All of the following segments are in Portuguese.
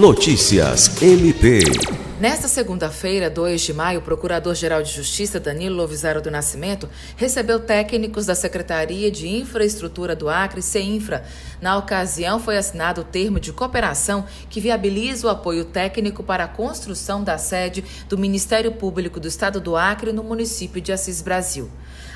Notícias MP. Nesta segunda-feira, 2 de maio, o Procurador-Geral de Justiça Danilo Lovisaro do Nascimento recebeu técnicos da Secretaria de Infraestrutura do Acre, CEINFRA. Na ocasião, foi assinado o termo de cooperação que viabiliza o apoio técnico para a construção da sede do Ministério Público do Estado do Acre no município de Assis Brasil.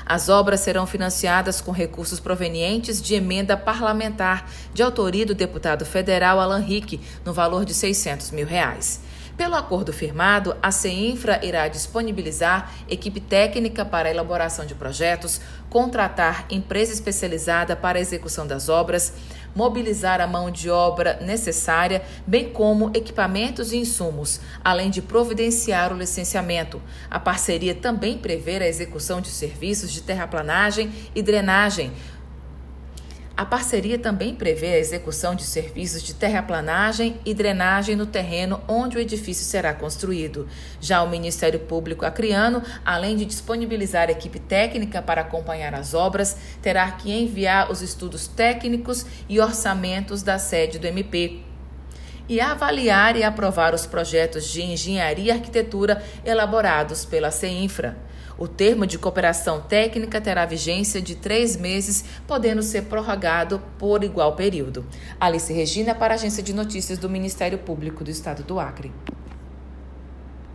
As obras serão financiadas com recursos provenientes de emenda parlamentar de autoria do deputado federal Alan Rick, no valor de 600 mil reais. Pelo acordo firmado, a CEINFRA irá disponibilizar equipe técnica para elaboração de projetos, contratar empresa especializada para a execução das obras, mobilizar a mão de obra necessária, bem como equipamentos e insumos, além de providenciar o licenciamento. A parceria também prevê a execução de serviços de terraplanagem e drenagem a parceria também prevê a execução de serviços de terraplanagem e drenagem no terreno onde o edifício será construído. Já o Ministério Público Acreano, além de disponibilizar equipe técnica para acompanhar as obras, terá que enviar os estudos técnicos e orçamentos da sede do MP e avaliar e aprovar os projetos de engenharia e arquitetura elaborados pela CEINFRA. O termo de cooperação técnica terá vigência de três meses, podendo ser prorrogado por igual período. Alice Regina, para a Agência de Notícias do Ministério Público do Estado do Acre.